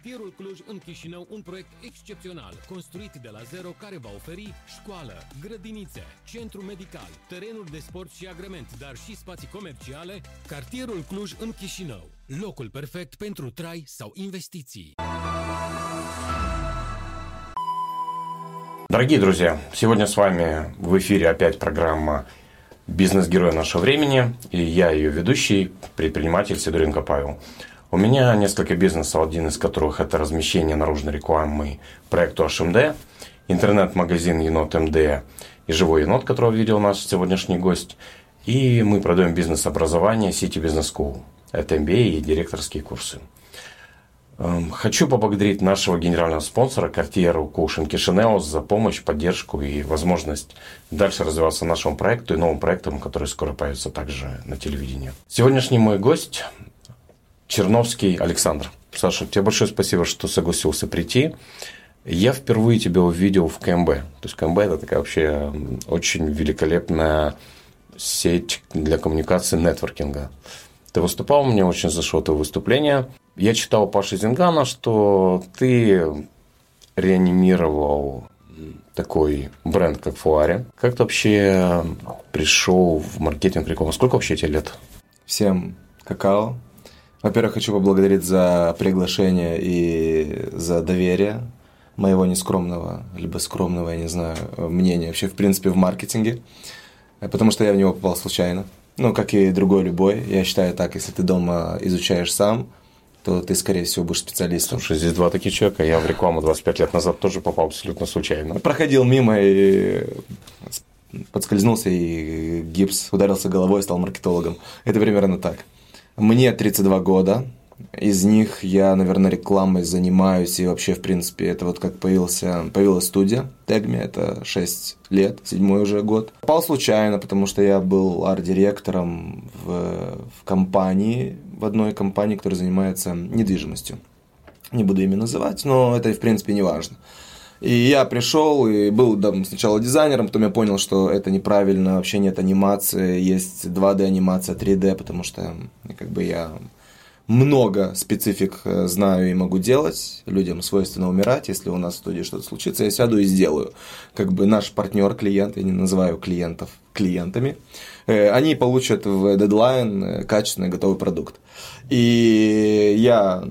Cartierul Cluj în Chișinău un proiect excepțional, construit de la zero care va oferi școală, grădinițe, centru medical, terenuri de sport și agrement, dar și spații comerciale. Cartierul Cluj în Chișinău, locul perfect pentru trai sau investiții. Дорогие друзья, сегодня с вами в эфире опять программа «Бизнес-герой нашего времени» и я ее ведущий, предприниматель Сидоренко Павел. У меня несколько бизнесов, один из которых это размещение наружной рекламы проекту HMD, интернет-магазин Енот МД и Живой Енот, которого видел наш сегодняшний гость. И мы продаем бизнес-образование City Business School. Это MBA и директорские курсы. Эм, хочу поблагодарить нашего генерального спонсора Картьеру Кушин Кишинеос за помощь, поддержку и возможность дальше развиваться нашему проекту и новым проектам, которые скоро появятся также на телевидении. Сегодняшний мой гость Черновский Александр. Саша, тебе большое спасибо, что согласился прийти. Я впервые тебя увидел в КМБ. То есть КМБ это такая вообще очень великолепная сеть для коммуникации нетворкинга. Ты выступал, мне очень зашло твое выступление. Я читал Паши Зингана, что ты реанимировал такой бренд, как Фуаре. Как ты вообще пришел в маркетинг рекламы? Сколько вообще тебе лет? Всем какао. Во-первых, хочу поблагодарить за приглашение и за доверие моего нескромного, либо скромного, я не знаю, мнения вообще, в принципе, в маркетинге, потому что я в него попал случайно. Ну, как и другой любой. Я считаю так, если ты дома изучаешь сам, то ты, скорее всего, будешь специалистом. Слушай, здесь два таких человека. Я в рекламу 25 лет назад тоже попал абсолютно случайно. Проходил мимо и подскользнулся, и гипс ударился головой и стал маркетологом. Это примерно так. Мне 32 года, из них я, наверное, рекламой занимаюсь, и вообще, в принципе, это вот как появился, появилась студия Тегми, это 6 лет, седьмой уже год. Попал случайно, потому что я был арт-директором в, в компании, в одной компании, которая занимается недвижимостью. Не буду имя называть, но это, в принципе, не важно. И я пришел и был да, сначала дизайнером, потом я понял, что это неправильно, вообще нет анимации, есть 2D анимация, 3D, потому что как бы я много специфик э, знаю и могу делать. Людям свойственно умирать. Если у нас в студии что-то случится, я сяду и сделаю. Как бы наш партнер, клиент, я не называю клиентов клиентами, э, они получат в дедлайн э, качественный готовый продукт. И я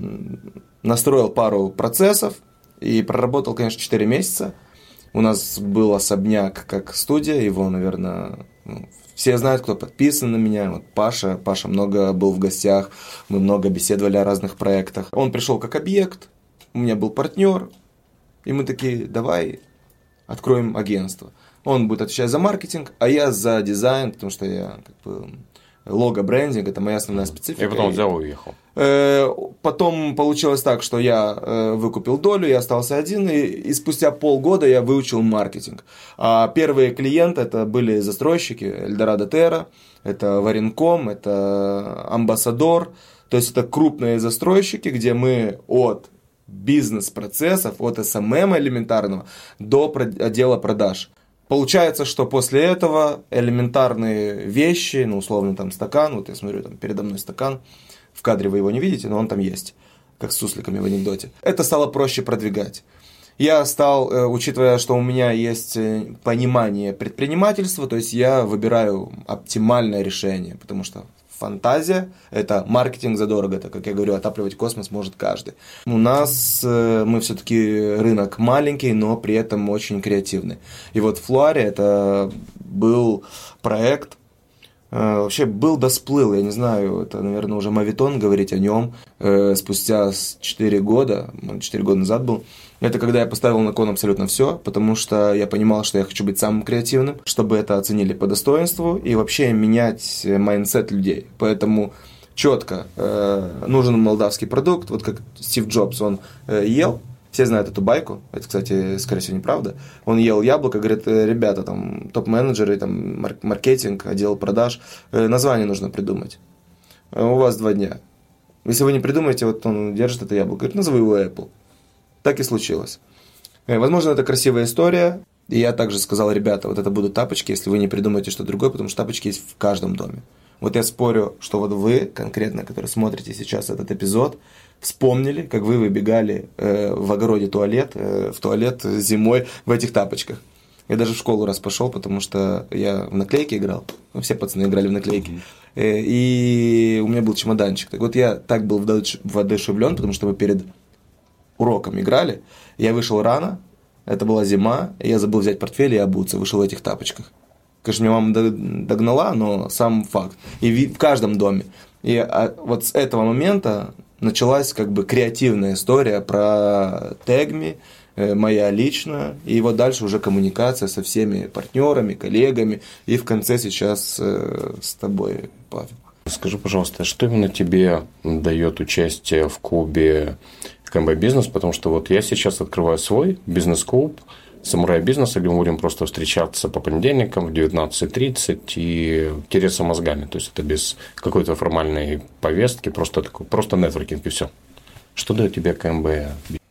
настроил пару процессов, и проработал, конечно, 4 месяца. У нас был особняк как студия, его, наверное, ну, все знают, кто подписан на меня. Вот Паша, Паша много был в гостях, мы много беседовали о разных проектах. Он пришел как объект, у меня был партнер, и мы такие, давай откроем агентство. Он будет отвечать за маркетинг, а я за дизайн, потому что я как бы лого брендинг, это моя основная специфика. И потом взял и уехал. Э, потом получилось так, что я э, выкупил долю, я остался один, и, и спустя полгода я выучил маркетинг. А первые клиенты это были застройщики Эльдорадо Терра, это Варенком, это Амбассадор, то есть это крупные застройщики, где мы от бизнес-процессов, от SMM элементарного до отдела продаж – Получается, что после этого элементарные вещи, ну, условно, там стакан, вот я смотрю, там передо мной стакан, в кадре вы его не видите, но он там есть, как с сусликами в анекдоте. Это стало проще продвигать. Я стал, э, учитывая, что у меня есть э, понимание предпринимательства, то есть я выбираю оптимальное решение, потому что фантазия, это маркетинг задорого, это, как я говорю, отапливать космос может каждый. У нас э, мы все-таки рынок маленький, но при этом очень креативный. И вот Флуаре это был проект, э, вообще был да сплыл, я не знаю, это, наверное, уже моветон говорить о нем э, спустя 4 года, 4 года назад был, это когда я поставил на кон абсолютно все, потому что я понимал, что я хочу быть самым креативным, чтобы это оценили по достоинству и вообще менять mindset людей. Поэтому четко э, нужен молдавский продукт, вот как Стив Джобс, он э, ел, все знают эту байку, это, кстати, скорее всего, неправда. Он ел яблоко, говорит, «Э, ребята, там, топ-менеджеры, там, маркетинг, отдел продаж, э, название нужно придумать. У вас два дня. Если вы не придумаете, вот он держит это яблоко, говорит, назови его Apple. Так и случилось. Э, возможно, это красивая история. И я также сказал, ребята, вот это будут тапочки, если вы не придумаете что-то другое, потому что тапочки есть в каждом доме. Вот я спорю, что вот вы, конкретно, которые смотрите сейчас этот эпизод, вспомнили, как вы выбегали э, в огороде туалет, э, в туалет зимой в этих тапочках. Я даже в школу раз пошел, потому что я в наклейки играл. Ну, все пацаны играли в наклейки. Mm-hmm. И у меня был чемоданчик. Так вот я так был воодушевлен, потому что мы перед уроком играли. Я вышел рано, это была зима, я забыл взять портфель и обуться, вышел в этих тапочках. Конечно, меня мама догнала, но сам факт. И в каждом доме. И а, вот с этого момента началась как бы креативная история про Тегми, э, моя личная, и вот дальше уже коммуникация со всеми партнерами, коллегами, и в конце сейчас э, с тобой, Павел. Скажи, пожалуйста, что именно тебе дает участие в клубе КМБ Бизнес? Потому что вот я сейчас открываю свой бизнес-клуб, самурай бизнеса, где мы будем просто встречаться по понедельникам в 19.30 и тереться мозгами. То есть это без какой-то формальной повестки, просто, такой, просто нетворкинг и все. Что дает тебе КМБ?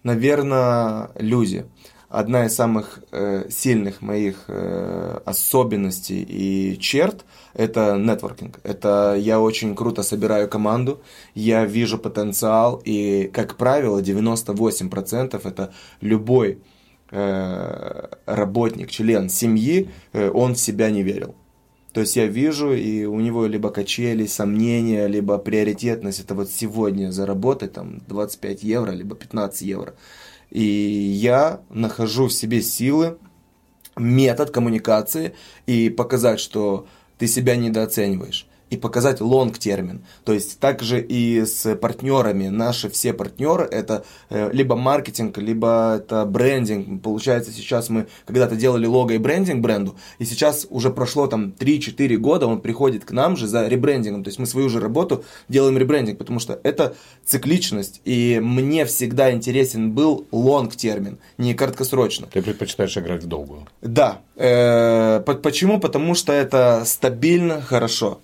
Наверное, люди. Одна из самых э, сильных моих э, особенностей и черт – это нетворкинг. Это я очень круто собираю команду, я вижу потенциал, и, как правило, 98% это любой Э, работник, член семьи, э, он в себя не верил. То есть я вижу, и у него либо качели, сомнения, либо приоритетность, это вот сегодня заработать там 25 евро, либо 15 евро. И я нахожу в себе силы, метод коммуникации и показать, что ты себя недооцениваешь и показать лонг-термин. То есть также и с партнерами. Наши все партнеры это э, либо маркетинг, либо это брендинг. Получается, сейчас мы когда-то делали лого и брендинг бренду, и сейчас уже прошло там 3-4 года, он приходит к нам же за ребрендингом. То есть мы свою же работу делаем ребрендинг, потому что это цикличность. И мне всегда интересен был лонг-термин, не краткосрочно. Ты предпочитаешь играть в долгую? Да. Э, почему? Потому что это стабильно, хорошо.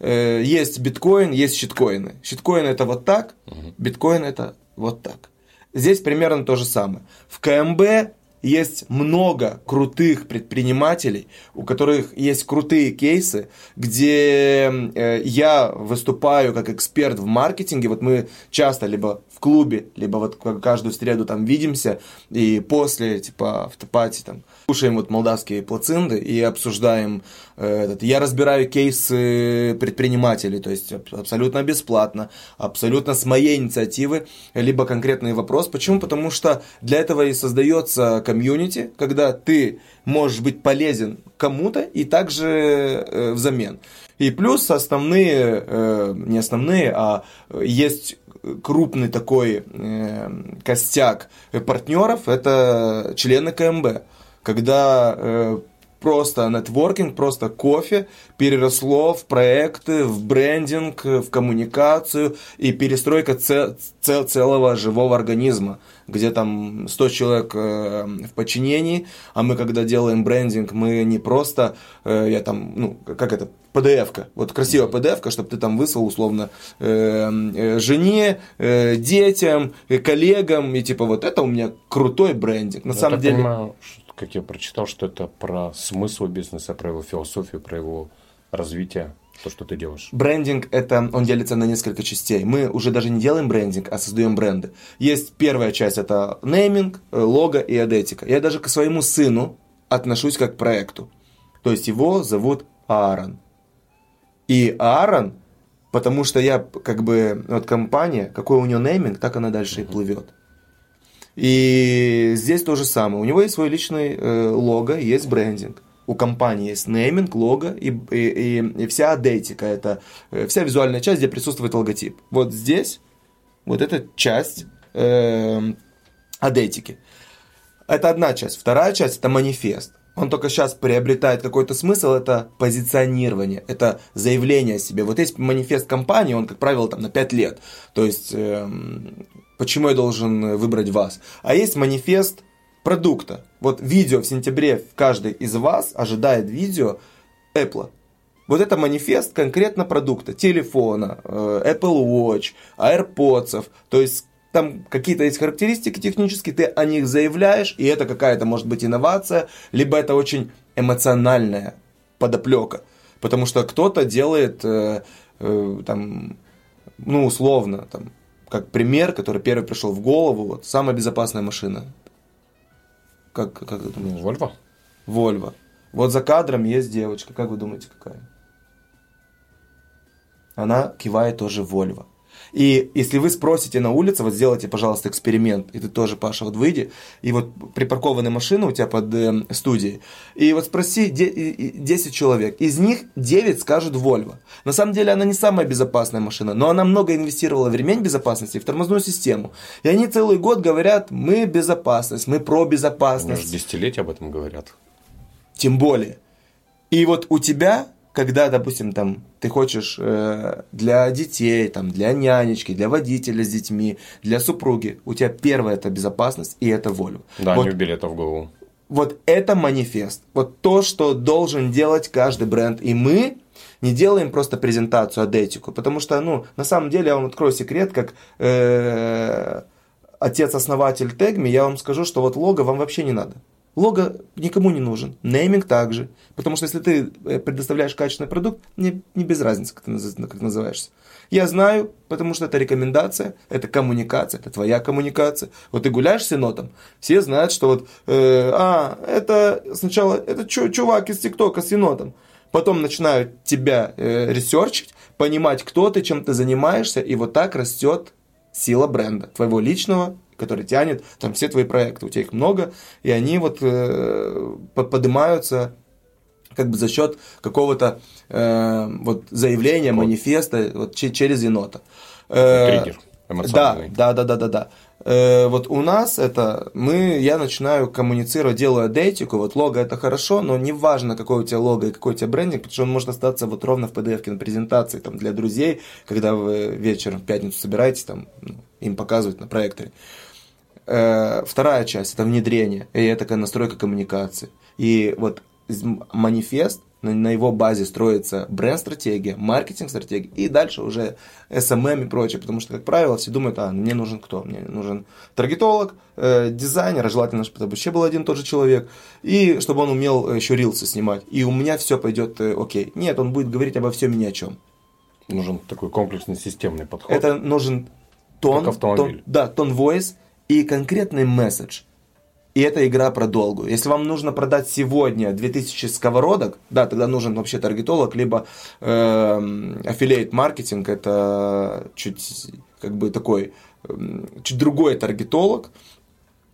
Э, есть биткоин, есть щиткоины. Щиткоин это вот так, биткоин это вот так. Здесь примерно то же самое. В КМБ есть много крутых предпринимателей, у которых есть крутые кейсы, где э, я выступаю как эксперт в маркетинге. Вот мы часто либо в клубе, либо вот каждую среду там видимся, и после, типа, автопати там кушаем вот молдавские плацинды и обсуждаем э, этот. Я разбираю кейсы предпринимателей, то есть абсолютно бесплатно, абсолютно с моей инициативы, либо конкретный вопрос. Почему? Потому что для этого и создается комьюнити, когда ты можешь быть полезен кому-то и также э, взамен. И плюс основные, э, не основные, а есть крупный такой э, костяк партнеров, это члены КМБ когда э, просто нетворкинг, просто кофе переросло в проекты, в брендинг, в коммуникацию и перестройка цел, цел, целого живого организма, где там 100 человек э, в подчинении, а мы когда делаем брендинг, мы не просто, э, я там, ну, как это, PDF-ка, вот красивая PDF-ка, чтобы ты там выслал условно э, э, жене, э, детям, э, коллегам, и типа вот это у меня крутой брендинг. На я самом деле... Понимаю, как я прочитал, что это про смысл бизнеса, про его философию, про его развитие, то, что ты делаешь. Брендинг, это, он делится на несколько частей. Мы уже даже не делаем брендинг, а создаем бренды. Есть первая часть, это нейминг, э, лого и адетика. Я даже к своему сыну отношусь как к проекту. То есть его зовут Аарон. И Аарон, потому что я, как бы, вот компания, какой у него нейминг, так она дальше uh-huh. и плывет. И здесь то же самое. У него есть свой личный э, лого, есть брендинг. У компании есть нейминг, лого и, и, и, и вся адетика. Это э, вся визуальная часть, где присутствует логотип. Вот здесь вот эта часть э, адетики. Это одна часть. Вторая часть это манифест. Он только сейчас приобретает какой-то смысл, это позиционирование, это заявление о себе. Вот есть манифест компании, он, как правило, там на 5 лет. То есть э, почему я должен выбрать вас. А есть манифест продукта. Вот видео в сентябре каждый из вас ожидает видео Apple. Вот это манифест конкретно продукта, телефона, э, Apple Watch, AirPods, то есть там какие-то есть характеристики технические, ты о них заявляешь, и это какая-то может быть инновация, либо это очень эмоциональная подоплека. Потому что кто-то делает, э, э, там, ну, условно, там, как пример, который первый пришел в голову, вот, самая безопасная машина. Как, как ты думаешь? Вольво? Вольво. Вот за кадром есть девочка, как вы думаете, какая? Она кивает тоже Вольво. И если вы спросите на улице, вот сделайте, пожалуйста, эксперимент, и ты тоже, Паша, вот выйди, и вот припаркованная машина у тебя под э, студией, и вот спроси 10 человек, из них 9 скажут Volvo. На самом деле она не самая безопасная машина, но она много инвестировала в ремень безопасности, в тормозную систему. И они целый год говорят, мы безопасность, мы про безопасность. Уже десятилетия об этом говорят. Тем более. И вот у тебя когда, допустим, там ты хочешь э, для детей, там, для нянечки, для водителя с детьми, для супруги, у тебя первое это безопасность и это волю. Да, вот, не убили это в голову. Вот это манифест. Вот то, что должен делать каждый бренд. И мы не делаем просто презентацию, а этику. Потому что, ну, на самом деле, я вам открою секрет, как э, отец-основатель Тегми, я вам скажу, что вот лого вам вообще не надо. Лого никому не нужен, нейминг также. Потому что если ты э, предоставляешь качественный продукт, мне не без разницы, как ты, как называешься. Я знаю, потому что это рекомендация, это коммуникация, это твоя коммуникация. Вот ты гуляешь с енотом, все знают, что вот, э, а, это сначала, это чувак из ТикТока с енотом. Потом начинают тебя э, ресерчить, понимать, кто ты, чем ты занимаешься, и вот так растет сила бренда, твоего личного который тянет там все твои проекты. У тебя их много, и они вот э, поднимаются как бы за счет какого-то э, вот заявления, манифеста вот, через енота. Э, Триггер. Да, да, да, да, да. да. Э, вот у нас это, мы, я начинаю коммуницировать, делаю адейтику, вот лого это хорошо, но не важно, какой у тебя лого и какой у тебя брендинг, потому что он может остаться вот ровно в PDF на презентации, там, для друзей, когда вы вечером в пятницу собираетесь, там, ну, им показывать на проекторе. Э, вторая часть – это внедрение, и это такая настройка коммуникации. И вот манифест, на его базе строится бренд-стратегия, маркетинг-стратегия, и дальше уже SMM и прочее, потому что, как правило, все думают, а, мне нужен кто? Мне нужен таргетолог, э, дизайнер, желательно, чтобы это вообще был один и тот же человек, и чтобы он умел еще рилсы снимать, и у меня все пойдет э, окей. Нет, он будет говорить обо всем и ни о чем. Нужен такой комплексный системный подход. Это нужен тон, тон да, тон voice, и конкретный месседж. И это игра про долгую. Если вам нужно продать сегодня 2000 сковородок, да, тогда нужен вообще таргетолог, либо э, аффилиейт маркетинг, это чуть как бы такой, э, чуть другой таргетолог,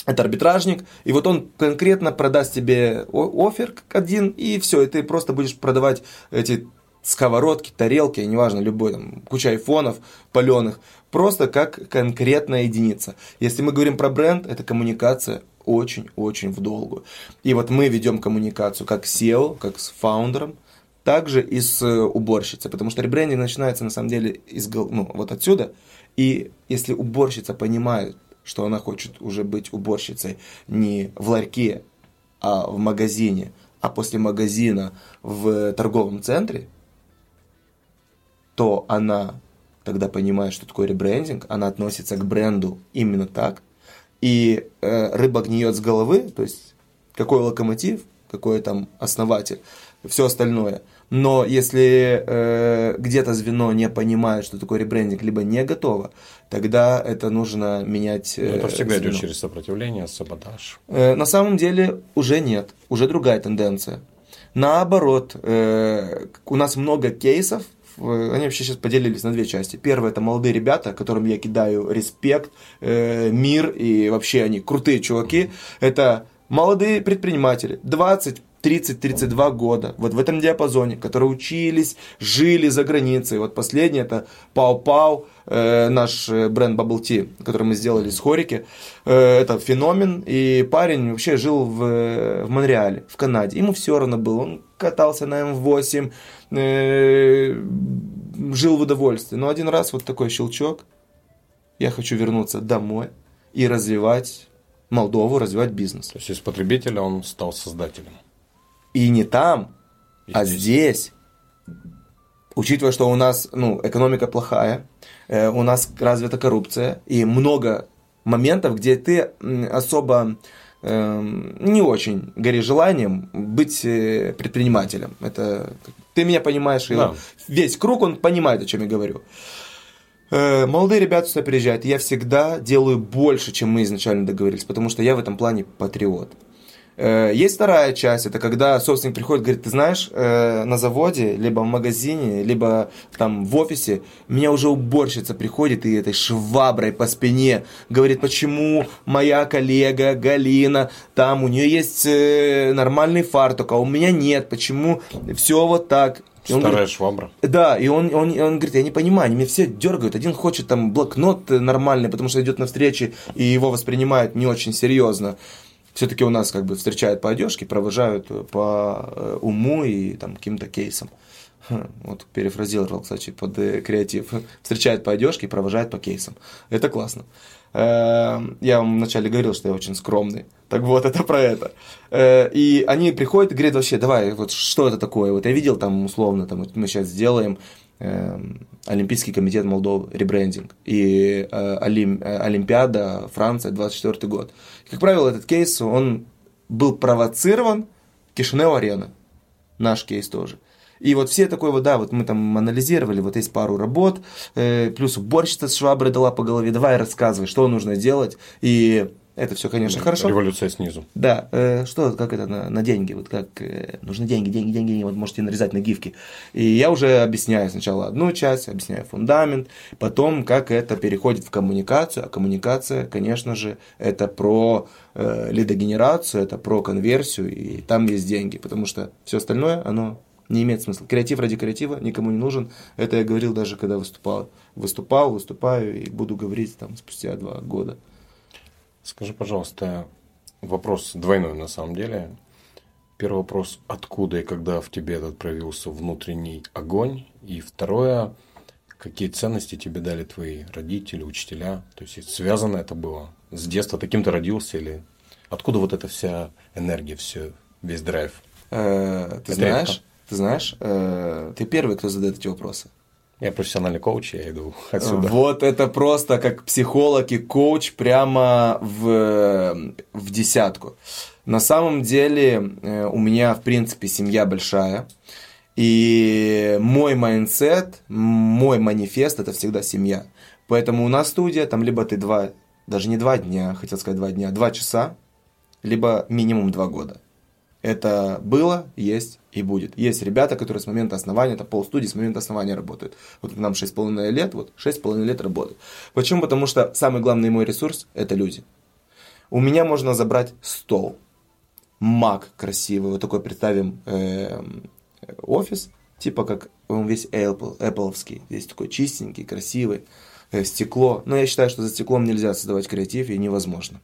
это арбитражник, и вот он конкретно продаст тебе офер один, и все, и ты просто будешь продавать эти сковородки, тарелки, неважно, любой, там, куча айфонов паленых, просто как конкретная единица. Если мы говорим про бренд, это коммуникация очень-очень в долгую. И вот мы ведем коммуникацию как SEO, как с фаундером, также и с э, уборщицей, потому что ребрендинг начинается на самом деле из, ну, вот отсюда, и если уборщица понимает, что она хочет уже быть уборщицей не в ларьке, а в магазине, а после магазина в торговом центре, то она тогда понимает, что такое ребрендинг, она относится к бренду именно так, и э, рыба гниет с головы, то есть какой локомотив, какой там основатель, все остальное. Но если э, где-то звено не понимает, что такое ребрендинг, либо не готово, тогда это нужно менять. Э, это всегда звено. идет через сопротивление, саботаж. Э, на самом деле уже нет, уже другая тенденция. Наоборот, э, у нас много кейсов, они вообще сейчас поделились на две части. Первое это молодые ребята, которым я кидаю респект, э, мир и вообще они крутые чуваки. Это молодые предприниматели, 20 30-32 года, вот в этом диапазоне, которые учились, жили за границей. Вот последний это Пау-Пау, э, наш э, бренд Bubble Tea, который мы сделали с Хорики. Э, это феномен, и парень вообще жил в, в Монреале, в Канаде. Ему все равно было, он катался на М8, э, жил в удовольствии. Но один раз вот такой щелчок, я хочу вернуться домой и развивать Молдову, развивать бизнес. То есть из потребителя он стал создателем. И не там, и а здесь. здесь. Учитывая, что у нас ну, экономика плохая, э, у нас развита коррупция и много моментов, где ты особо э, не очень горишь желанием быть э, предпринимателем. Это ты меня понимаешь, да. весь круг он понимает, о чем я говорю. Э, молодые ребята сюда приезжают, я всегда делаю больше, чем мы изначально договорились, потому что я в этом плане патриот. Э, есть вторая часть, это когда собственник приходит, говорит, ты знаешь, э, на заводе, либо в магазине, либо там в офисе, меня уже уборщица приходит и этой шваброй по спине говорит, почему моя коллега Галина, там у нее есть э, нормальный фартук, а у меня нет, почему все вот так. И Старая говорит, швабра. Да, и он, он, он говорит, я не понимаю, они меня все дергают. Один хочет там блокнот нормальный, потому что идет на встречи, и его воспринимают не очень серьезно все-таки у нас как бы встречают по одежке, провожают по э, уму и там каким-то кейсам. Хм, вот перефразировал, кстати, под э, креатив. Встречают по одежке, провожают по кейсам. Это классно. Эм, я вам вначале говорил, что я очень скромный. Так вот, это про это. Э, и они приходят и говорят вообще, давай, вот что это такое? Вот я видел там условно, там мы сейчас сделаем Олимпийский комитет Молдовы, ребрендинг, и Олим, Олимпиада Франция, 24 год. Как правило, этот кейс, он был провоцирован Кишинев-арена. Наш кейс тоже. И вот все такое вот, да, вот мы там анализировали, вот есть пару работ, э, плюс уборщица с шваброй дала по голове, давай рассказывай, что нужно делать. И это все, конечно, хорошо. Революция снизу. Да. Э, что, как это на, на деньги? Вот как э, нужны деньги, деньги, деньги, вот можете нарезать на гифки. И я уже объясняю сначала одну часть, объясняю фундамент, потом как это переходит в коммуникацию. А коммуникация, конечно же, это про э, лидогенерацию, это про конверсию, и там есть деньги, потому что все остальное, оно не имеет смысла. Креатив ради креатива никому не нужен. Это я говорил даже, когда выступал. Выступал, выступаю и буду говорить там спустя два года. Скажи, пожалуйста, вопрос двойной на самом деле. Первый вопрос, откуда и когда в тебе этот проявился внутренний огонь? И второе, какие ценности тебе дали твои родители, учителя? То есть связано это было? С детства таким то родился или откуда вот эта вся энергия, все, весь драйв? Э, ты знаешь, ты знаешь, э, ты первый, кто задает эти вопросы. Я профессиональный коуч, я иду отсюда. Вот это просто как психолог и коуч прямо в, в десятку. На самом деле э, у меня, в принципе, семья большая. И мой mindset, мой манифест – это всегда семья. Поэтому у нас студия, там либо ты два, даже не два дня, хотел сказать два дня, два часа, либо минимум два года. Это было, есть и будет. Есть ребята, которые с момента основания, это полстудии с момента основания работают. Вот нам 6,5 лет, вот 6,5 лет работают. Почему? Потому что самый главный мой ресурс – это люди. У меня можно забрать стол, маг красивый, вот такой представим э, офис, типа как он весь Apple, Apple, весь такой чистенький, красивый, э, стекло. Но я считаю, что за стеклом нельзя создавать креатив и невозможно.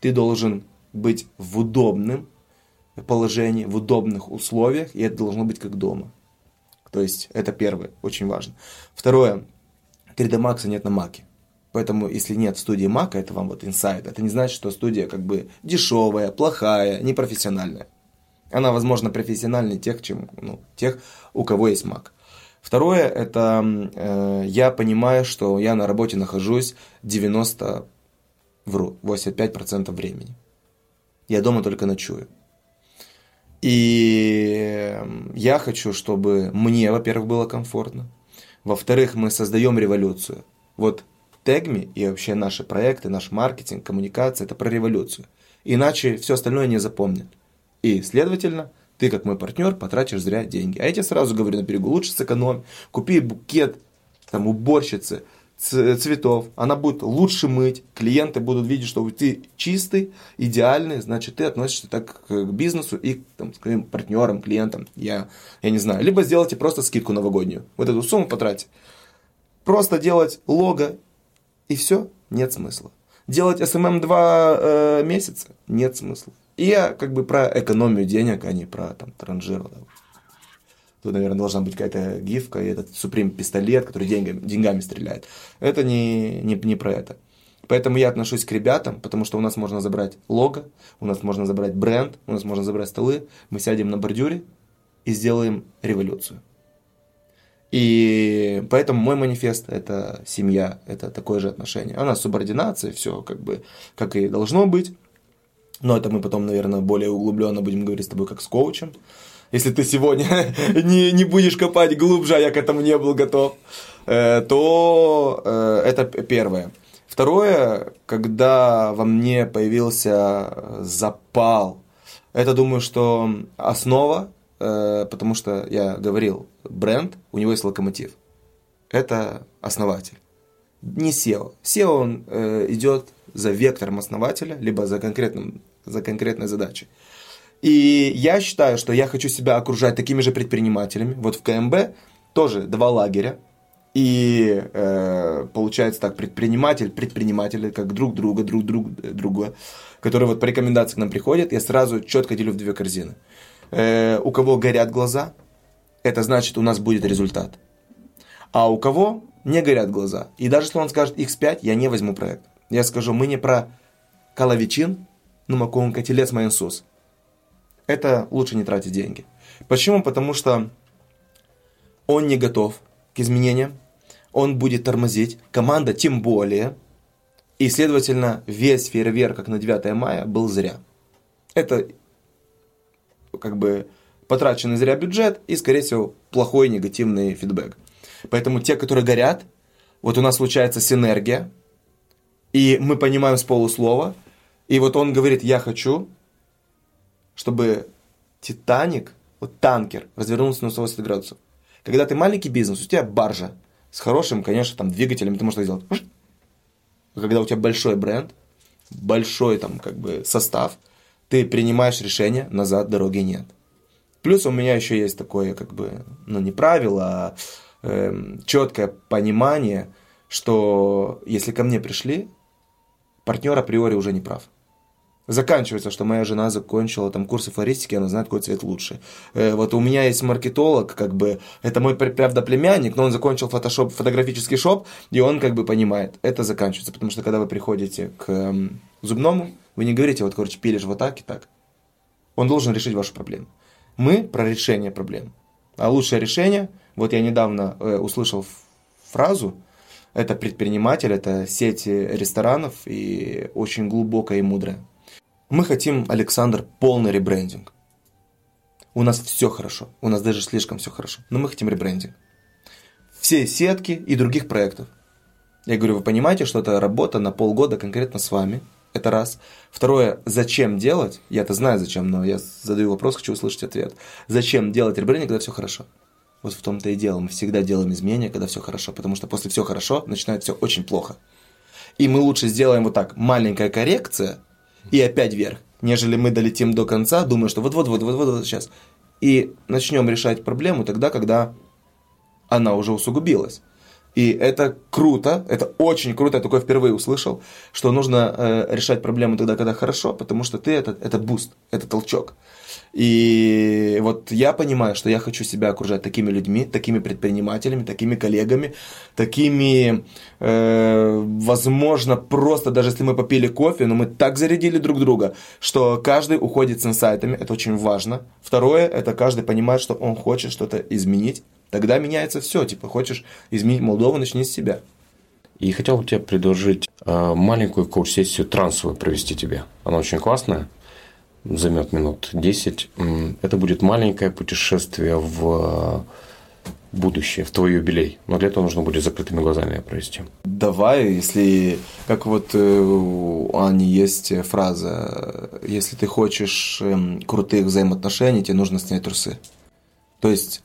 Ты должен быть в удобном положении, в удобных условиях, и это должно быть как дома. То есть это первое, очень важно. Второе, 3D Max нет на Маке. Поэтому, если нет студии Мака, это вам вот инсайд. Это не значит, что студия как бы дешевая, плохая, непрофессиональная. Она, возможно, профессиональнее тех, чем, ну, тех, у кого есть Mac. Второе, это э, я понимаю, что я на работе нахожусь 90, вру, 85% времени. Я дома только ночую. И я хочу, чтобы мне, во-первых, было комфортно. Во-вторых, мы создаем революцию. Вот Тегми и вообще наши проекты, наш маркетинг, коммуникация – это про революцию. Иначе все остальное не запомнят. И, следовательно, ты, как мой партнер, потратишь зря деньги. А я тебе сразу говорю на берегу, лучше сэкономь, купи букет там, уборщицы – цветов, она будет лучше мыть, клиенты будут видеть, что ты чистый, идеальный, значит, ты относишься так к бизнесу и там, к своим партнерам, клиентам, я, я не знаю. Либо сделайте просто скидку новогоднюю, вот эту сумму потратить. Просто делать лого и все, нет смысла. Делать SMM 2 э, месяца, нет смысла. И я как бы про экономию денег, а не про там транжир. Тут, наверное, должна быть какая-то гифка, и этот Supreme пистолет, который деньгами, деньгами стреляет. Это не, не, не про это. Поэтому я отношусь к ребятам, потому что у нас можно забрать лого, у нас можно забрать бренд, у нас можно забрать столы, мы сядем на бордюре и сделаем революцию. И поэтому мой манифест – это семья, это такое же отношение. Она субординация, все как бы, как и должно быть. Но это мы потом, наверное, более углубленно будем говорить с тобой как с коучем если ты сегодня не, не будешь копать глубже, а я к этому не был готов. э, то э, это первое. Второе, когда во мне появился запал, это, думаю, что основа, потому что я говорил, бренд, у него есть локомотив. Это основатель. Не SEO. SEO он идет за вектором основателя, либо за, конкретным, за конкретной задачей. И я считаю, что я хочу себя окружать такими же предпринимателями. Вот в КМБ тоже два лагеря. И э, получается так, предприниматель, предприниматели, как друг друга, друг друг друга, которые вот по рекомендации к нам приходят, я сразу четко делю в две корзины. Э, у кого горят глаза, это значит, у нас будет результат. А у кого не горят глаза. И даже если он скажет X5, я не возьму проект. Я скажу, мы не про Калавичин, ну маконка телец майонсус это лучше не тратить деньги. Почему? Потому что он не готов к изменениям, он будет тормозить, команда тем более, и, следовательно, весь фейерверк, как на 9 мая, был зря. Это как бы потраченный зря бюджет и, скорее всего, плохой негативный фидбэк. Поэтому те, которые горят, вот у нас случается синергия, и мы понимаем с полуслова, и вот он говорит, я хочу, чтобы Титаник, вот танкер, развернулся на 180 градусов. Когда ты маленький бизнес, у тебя баржа с хорошим, конечно, там двигателем, ты можешь так сделать. Когда у тебя большой бренд, большой там как бы состав, ты принимаешь решение, назад дороги нет. Плюс у меня еще есть такое, как бы, ну не правило, а э, четкое понимание, что если ко мне пришли, партнер априори уже не прав заканчивается, что моя жена закончила там курсы флористики, она знает, какой цвет лучше. Э, вот у меня есть маркетолог, как бы, это мой, правда, племянник, но он закончил фотошоп, фотографический шоп, и он как бы понимает, это заканчивается, потому что когда вы приходите к э, зубному, вы не говорите, вот, короче, пилишь вот так и так. Он должен решить вашу проблему. Мы про решение проблем. А лучшее решение, вот я недавно э, услышал фразу, это предприниматель, это сеть ресторанов и очень глубокая и мудрая. Мы хотим, Александр, полный ребрендинг. У нас все хорошо, у нас даже слишком все хорошо, но мы хотим ребрендинг. Все сетки и других проектов. Я говорю, вы понимаете, что это работа на полгода конкретно с вами? Это раз. Второе, зачем делать? Я-то знаю зачем, но я задаю вопрос, хочу услышать ответ. Зачем делать ребрендинг, когда все хорошо? Вот в том-то и дело. Мы всегда делаем изменения, когда все хорошо, потому что после все хорошо начинает все очень плохо. И мы лучше сделаем вот так, маленькая коррекция, и опять вверх, нежели мы долетим до конца, думая, что вот-вот-вот-вот-вот сейчас. И начнем решать проблему тогда, когда она уже усугубилась. И это круто, это очень круто, я такое впервые услышал, что нужно э, решать проблему тогда, когда хорошо, потому что ты это, это boost, это толчок. И вот я понимаю, что я хочу себя окружать такими людьми, такими предпринимателями, такими коллегами, такими, э, возможно, просто даже если мы попили кофе, но мы так зарядили друг друга, что каждый уходит с инсайтами, это очень важно. Второе, это каждый понимает, что он хочет что-то изменить, тогда меняется все, типа хочешь изменить Молдову, начни с себя. И хотел бы тебе предложить э, маленькую коуч-сессию трансовую провести тебе. Она очень классная займет минут 10. Это будет маленькое путешествие в будущее, в твой юбилей. Но для этого нужно будет закрытыми глазами провести. Давай, если, как вот э, у Ани есть фраза, если ты хочешь эм, крутых взаимоотношений, тебе нужно снять трусы. То есть,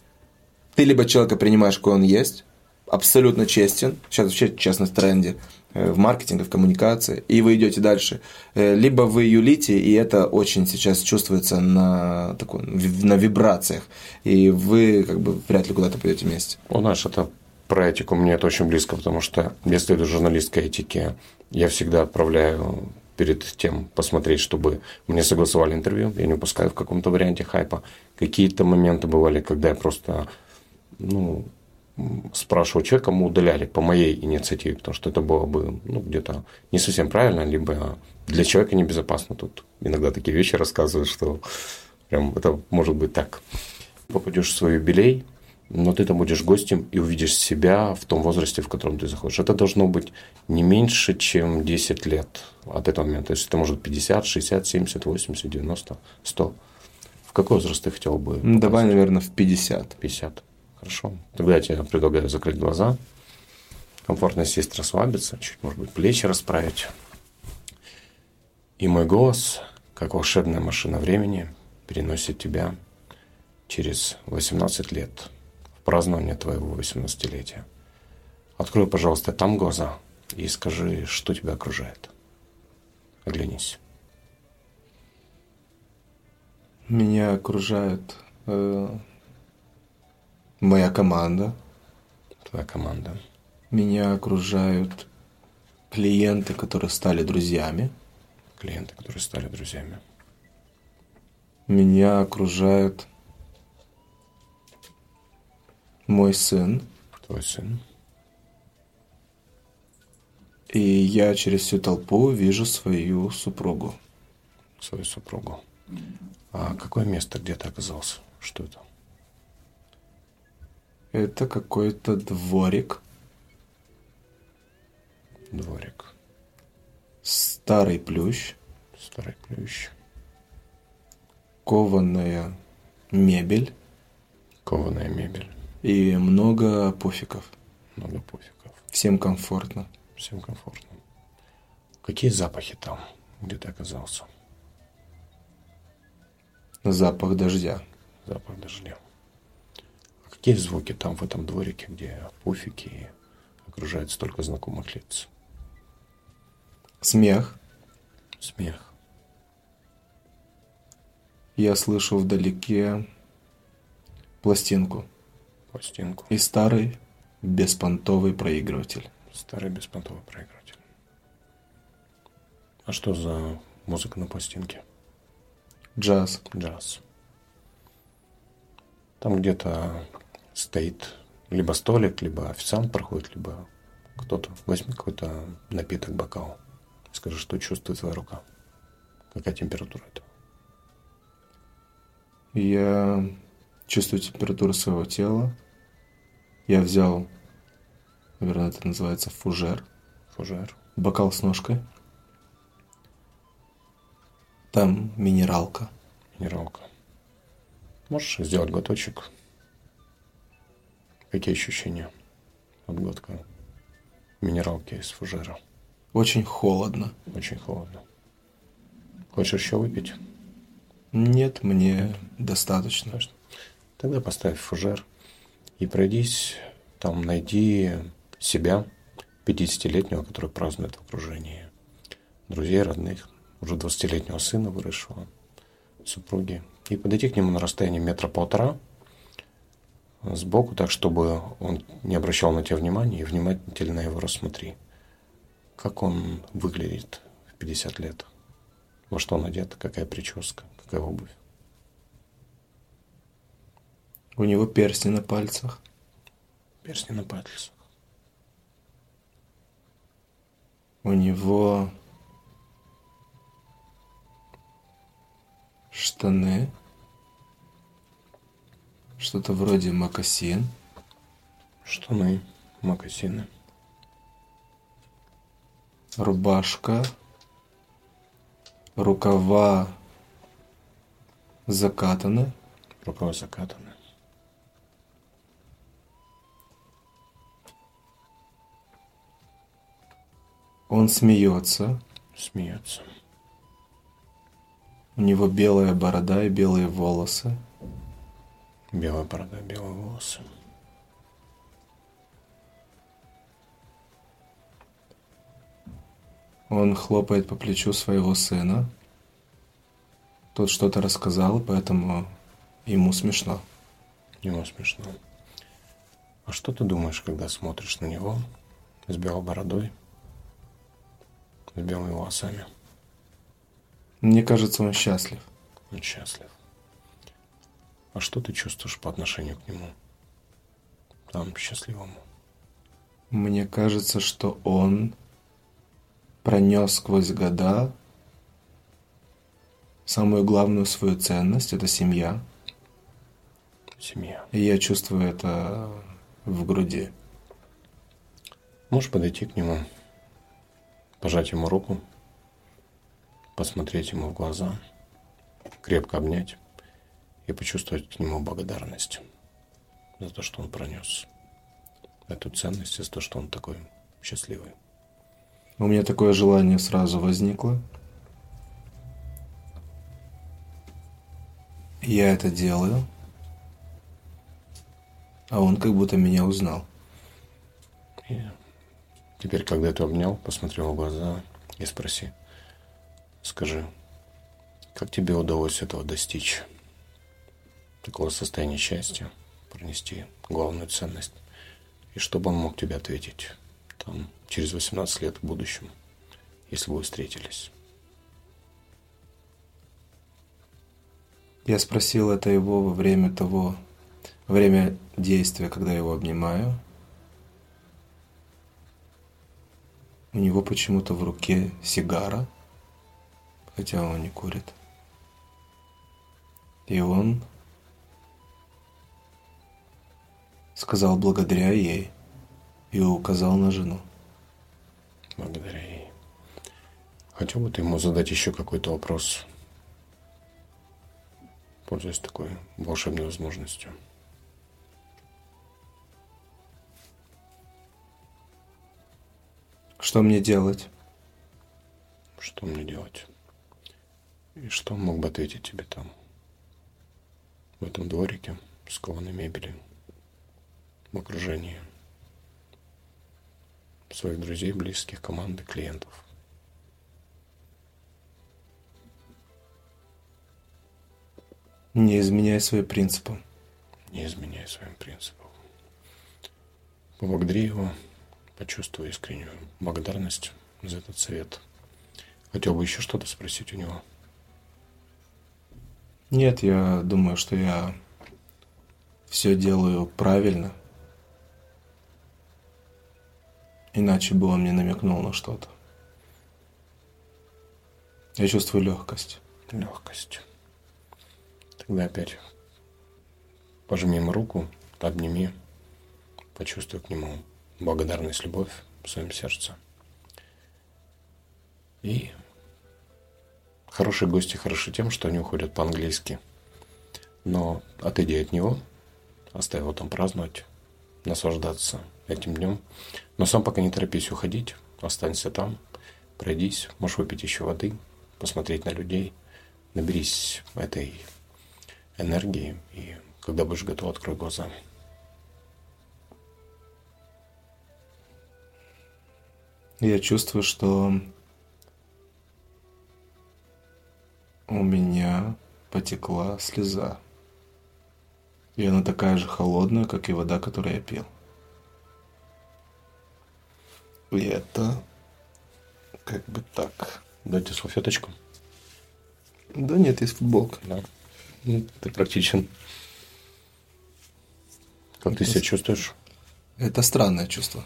ты либо человека принимаешь, какой он есть, абсолютно честен, сейчас вообще честность в тренде, Э, в маркетинге, в коммуникации, и вы идете дальше. Э, либо вы юлите, и это очень сейчас чувствуется на, такой, на вибрациях, и вы как бы вряд ли куда-то пойдете вместе. Ну, знаешь, это про этику мне это очень близко, потому что я следую журналистской этике. Я всегда отправляю перед тем посмотреть, чтобы мне согласовали интервью. Я не упускаю в каком-то варианте хайпа. Какие-то моменты бывали, когда я просто ну, спрашивал человека, мы удаляли по моей инициативе, потому что это было бы ну, где-то не совсем правильно, либо для человека небезопасно. Тут иногда такие вещи рассказывают, что прям это может быть так. Попадешь в свой юбилей, но ты там будешь гостем и увидишь себя в том возрасте, в котором ты заходишь. Это должно быть не меньше, чем 10 лет от этого момента. То есть это может 50, 60, 70, 80, 90, 100. В какой возраст ты хотел бы? Давай, наверное, в 50. 50. Хорошо. Тогда я тебе предлагаю закрыть глаза комфортно сесть, расслабиться, чуть, может быть, плечи расправить. И мой голос, как волшебная машина времени, переносит тебя через 18 лет в празднование твоего 18-летия. Открой, пожалуйста, там глаза и скажи, что тебя окружает. Оглянись. Меня окружает э, моя команда. Твоя команда. Меня окружают клиенты, которые стали друзьями. Клиенты, которые стали друзьями. Меня окружает мой сын. Твой сын. И я через всю толпу вижу свою супругу. Свою супругу. А какое место, где ты оказался? Что это? Это какой-то дворик. Дворик. Старый плющ. Старый плющ. Кованая мебель. Кованая мебель. И много пуфиков. Много пуфиков. Всем комфортно. Всем комфортно. Какие запахи там, где ты оказался? Запах дождя. Запах дождя. Какие звуки там в этом дворике, где пуфики окружают столько знакомых лиц? Смех. Смех. Я слышу вдалеке пластинку Пластинку. и старый беспонтовый проигрыватель. Старый беспонтовый проигрыватель. А что за музыка на пластинке? Джаз. Джаз. Там где-то стоит либо столик, либо официант проходит, либо кто-то. Возьми какой-то напиток, бокал. Скажи, что чувствует твоя рука. Какая температура это? Я чувствую температуру своего тела. Я взял, наверное, это называется фужер, Фужер. бокал с ножкой. Там минералка. Минералка. Можешь сделать глоточек? Какие ощущения от глотка минералки из фужера? Очень холодно. Очень холодно. Хочешь еще выпить? Нет, мне достаточно. Конечно. Тогда поставь фужер и пройдись, там найди себя, 50-летнего, который празднует в окружении друзей, родных, уже 20-летнего сына выросшего, супруги. И подойти к нему на расстоянии метра полтора сбоку, так, чтобы он не обращал на тебя внимания и внимательно его рассмотри. Как он выглядит в 50 лет? Во что он одет? Какая прическа? Какая обувь? У него перстни на пальцах. Перстни на пальцах. У него штаны. Что-то вроде мокасин. Штаны, мокасины. Рубашка. Рукава закатаны. Рукава закатаны. Он смеется. Смеется. У него белая борода и белые волосы. Белая борода, белые волосы. Он хлопает по плечу своего сына. Тот что-то рассказал, поэтому ему смешно. Ему смешно. А что ты думаешь, когда смотришь на него с белой бородой, с белыми волосами? Мне кажется, он счастлив. Он счастлив. А что ты чувствуешь по отношению к нему? Там, счастливому. Мне кажется, что он пронес сквозь года самую главную свою ценность – это семья. Семья. И я чувствую это в груди. Можешь подойти к нему, пожать ему руку, посмотреть ему в глаза, крепко обнять и почувствовать к нему благодарность за то, что он пронес эту ценность из-за того, что он такой счастливый. У меня такое желание сразу возникло. Я это делаю, а он как будто меня узнал. И теперь, когда ты обнял, посмотрел в глаза и спроси, скажи, как тебе удалось этого достичь? Такого состояния счастья, пронести главную ценность. И чтобы он мог тебе ответить там, через 18 лет в будущем, если вы встретились. Я спросил это его во время того, во время действия, когда я его обнимаю. У него почему-то в руке сигара, хотя он не курит. И он сказал благодаря ей и указал на жену. Благодаря ей. Хотел бы ты ему задать еще какой-то вопрос, пользуясь такой волшебной возможностью? Что мне делать? Что мне делать? И что мог бы ответить тебе там, в этом дворике с кованой мебелью? В окружении своих друзей, близких, команды, клиентов. Не изменяй свои принципы. Не изменяй своим принципам. Поблагодари его, почувствуй искреннюю благодарность за этот совет. Хотел бы еще что-то спросить у него. Нет, я думаю, что я все делаю правильно. Иначе бы он мне намекнул на что-то. Я чувствую легкость. Легкость. Тогда опять пожми ему руку, обними, почувствуй к нему благодарность, любовь в своем сердце. И хорошие гости хороши тем, что они уходят по-английски. Но отойди от него, оставь его там праздновать, наслаждаться этим днем. Но сам пока не торопись уходить, останься там, пройдись, можешь выпить еще воды, посмотреть на людей, наберись этой энергии, и когда будешь готов, открой глаза. Я чувствую, что у меня потекла слеза. И она такая же холодная, как и вода, которую я пил. И это как бы так. Дайте салфеточку. Да нет, есть футболка. Да. Ну, ты практичен. Как ты себя чувствуешь? Это странное чувство.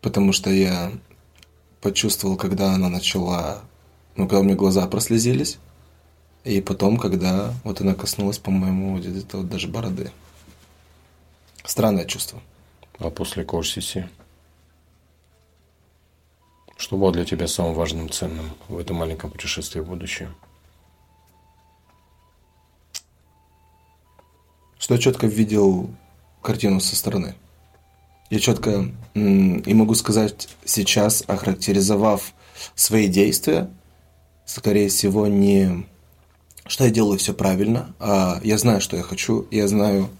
Потому что я почувствовал, когда она начала... Ну, когда у меня глаза прослезились. И потом, когда вот она коснулась, по-моему, где-то вот даже бороды. Странное чувство. А после Корсиси? Что было для тебя самым важным, ценным в этом маленьком путешествии в будущее? Что я четко видел картину со стороны. Я четко и могу сказать сейчас, охарактеризовав свои действия, скорее всего, не что я делаю все правильно, а я знаю, что я хочу, я знаю,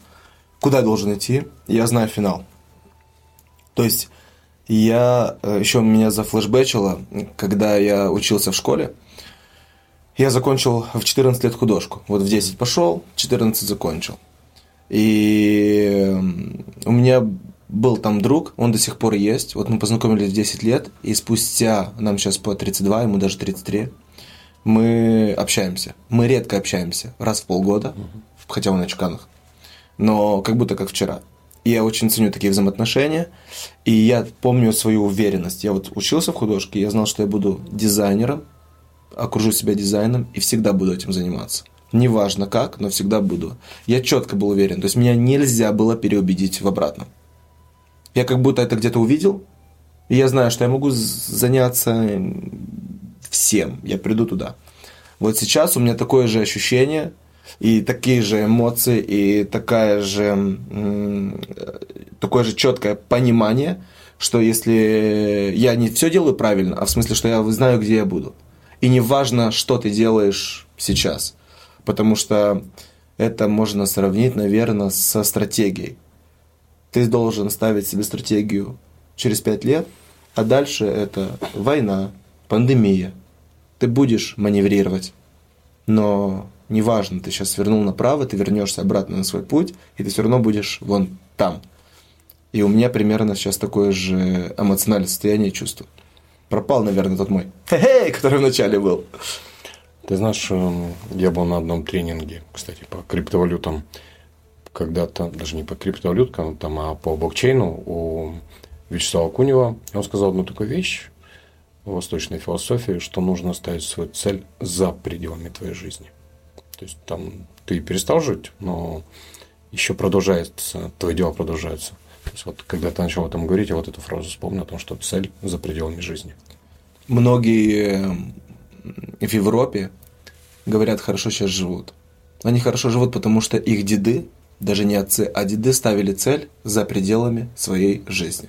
куда я должен идти, я знаю финал. То есть я э, еще меня зафлешбэчило, когда я учился в школе. Я закончил в 14 лет художку. Вот в 10 пошел, 14 закончил. И у меня был там друг, он до сих пор есть. Вот мы познакомились в 10 лет, и спустя, нам сейчас по 32, ему даже 33, мы общаемся. Мы редко общаемся, раз в полгода, хотя он на Чуканах. Но как будто как вчера. Я очень ценю такие взаимоотношения. И я помню свою уверенность. Я вот учился в художке, я знал, что я буду дизайнером, окружу себя дизайном и всегда буду этим заниматься. Неважно как, но всегда буду. Я четко был уверен. То есть меня нельзя было переубедить в обратном. Я как будто это где-то увидел, и я знаю, что я могу заняться всем. Я приду туда. Вот сейчас у меня такое же ощущение, и такие же эмоции, и такая же такое же четкое понимание, что если я не все делаю правильно, а в смысле, что я знаю, где я буду. И не важно, что ты делаешь сейчас. Потому что это можно сравнить, наверное, со стратегией. Ты должен ставить себе стратегию через пять лет, а дальше это война, пандемия. Ты будешь маневрировать, но неважно, ты сейчас свернул направо, ты вернешься обратно на свой путь, и ты все равно будешь вон там. И у меня примерно сейчас такое же эмоциональное состояние чувства. Пропал, наверное, тот мой который вначале был. Ты знаешь, эм, я был на одном тренинге, кстати, по криптовалютам. Когда-то, даже не по криптовалюткам, там, а по блокчейну у Вячеслава Кунева. Он сказал одну такую вещь в восточной философии, что нужно ставить свою цель за пределами твоей жизни. То есть там ты перестал жить, но еще продолжается, твое дело продолжается. То есть вот когда ты начал об этом говорить, я вот эту фразу вспомнил о том, что цель за пределами жизни. Многие в Европе, говорят, хорошо сейчас живут. Они хорошо живут, потому что их деды, даже не отцы, а деды ставили цель за пределами своей жизни.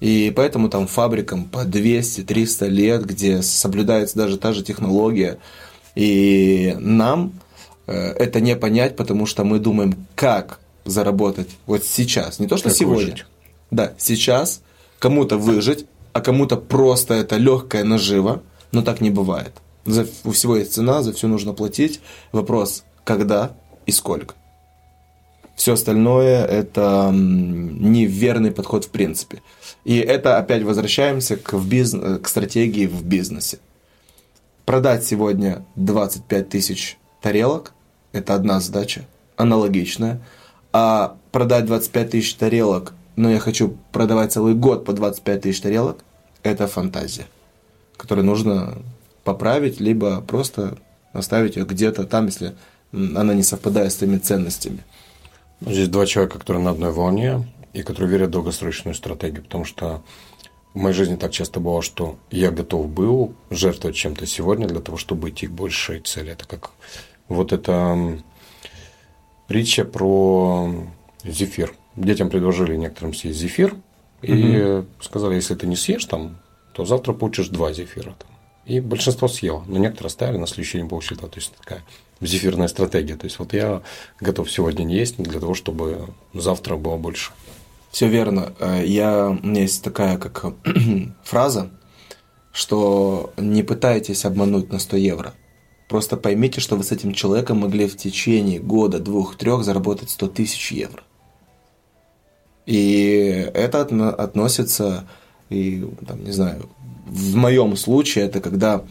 И поэтому там фабрикам по 200-300 лет, где соблюдается даже та же технология. И нам это не понять, потому что мы думаем, как заработать вот сейчас. Не то, что как сегодня. Выжить. Да, сейчас кому-то выжить, а кому-то просто это легкая нажива – но так не бывает. За, у всего есть цена, за все нужно платить. Вопрос, когда и сколько. Все остальное – это неверный подход в принципе. И это опять возвращаемся к, в бизнес, к стратегии в бизнесе. Продать сегодня 25 тысяч тарелок – это одна задача, аналогичная. А продать 25 тысяч тарелок, но я хочу продавать целый год по 25 тысяч тарелок – это фантазия которые нужно поправить, либо просто оставить ее где-то там, если она не совпадает с твоими ценностями. Ну, здесь два человека, которые на одной волне и которые верят в долгосрочную стратегию, потому что в моей жизни так часто было, что я готов был жертвовать чем-то сегодня для того, чтобы идти к большей цели. Это как вот эта притча про зефир. Детям предложили некоторым съесть зефир, и угу. сказали, если ты не съешь там то завтра получишь два зефира. Там. И большинство съело, но некоторые оставили, на следующий день получили. То есть такая зефирная стратегия. То есть вот я готов сегодня не есть для того, чтобы завтра было больше. Все верно. Э, я, у меня есть такая как фраза, что не пытайтесь обмануть на 100 евро. Просто поймите, что вы с этим человеком могли в течение года, двух, трех заработать 100 тысяч евро. И это относится и, там, не знаю, в моем случае это когда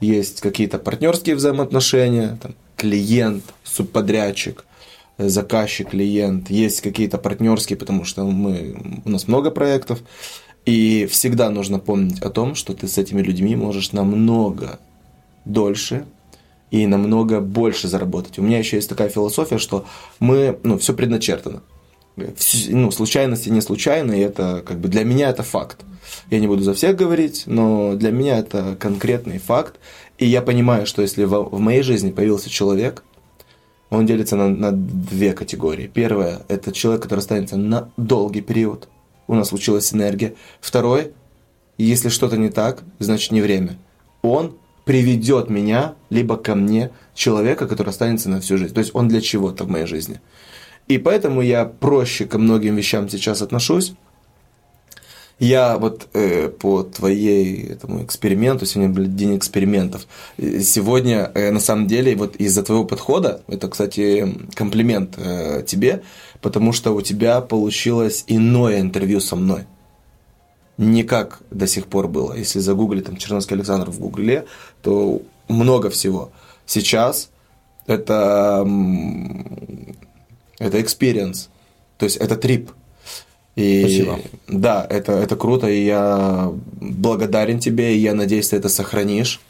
есть какие-то партнерские взаимоотношения, там, клиент, субподрядчик, заказчик, клиент, есть какие-то партнерские, потому что мы, у нас много проектов, и всегда нужно помнить о том, что ты с этими людьми можешь намного дольше и намного больше заработать. У меня еще есть такая философия, что мы, ну, все предначертано ну, случайности не случайные, это как бы для меня это факт. Я не буду за всех говорить, но для меня это конкретный факт. И я понимаю, что если в, в моей жизни появился человек, он делится на, на две категории. Первое – это человек, который останется на долгий период. У нас случилась энергия. Второй – если что-то не так, значит не время. Он приведет меня, либо ко мне, человека, который останется на всю жизнь. То есть он для чего-то в моей жизни. И поэтому я проще ко многим вещам сейчас отношусь. Я вот э, по твоей этому эксперименту, сегодня был день экспериментов, сегодня э, на самом деле вот из-за твоего подхода, это, кстати, комплимент э, тебе, потому что у тебя получилось иное интервью со мной. Не как до сих пор было. Если загуглить там Черновский Александр в гугле, то много всего. Сейчас это это experience, то есть это трип. И, Спасибо. Да, это, это круто, и я благодарен тебе, и я надеюсь, ты это сохранишь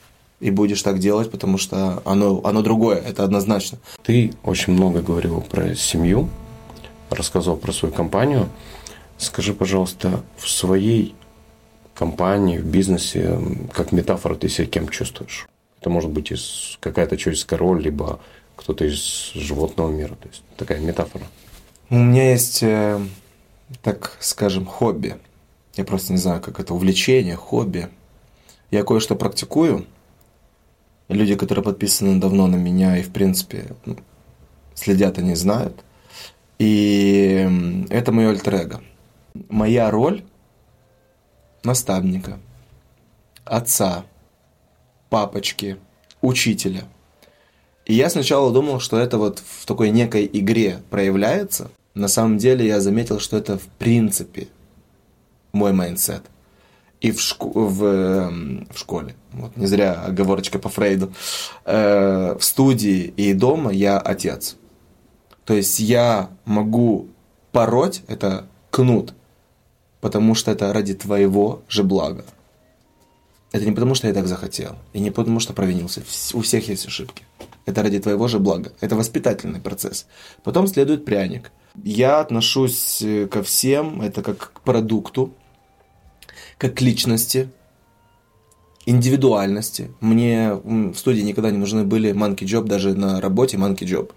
и будешь так делать, потому что оно, оно другое, это однозначно. Ты очень много говорил про семью, рассказал про свою компанию. Скажи, пожалуйста, в своей компании, в бизнесе, как метафора, ты себя кем чувствуешь? Это может быть из какая-то человеческая роль, либо кто-то из животного мира. То есть такая метафора. У меня есть э, так скажем, хобби. Я просто не знаю, как это увлечение, хобби. Я кое-что практикую. Люди, которые подписаны давно на меня и, в принципе, ну, следят, они знают. И это мое альтер -эго. Моя роль наставника, отца, папочки, учителя. И я сначала думал, что это вот в такой некой игре проявляется. На самом деле я заметил, что это в принципе мой mindset. И в, шку в, эм, в школе, вот не зря оговорочка по Фрейду, э, в студии и дома я отец. То есть я могу пороть, это кнут, потому что это ради твоего же блага. Это не потому, что я так захотел, и не потому, что провинился. У всех есть ошибки. Это ради твоего же блага. Это воспитательный процесс. Потом следует пряник. Я отношусь э, ко всем, это как к продукту, как к личности, индивидуальности. Мне в студии никогда не нужны были манки джоб, даже на работе манки джоб,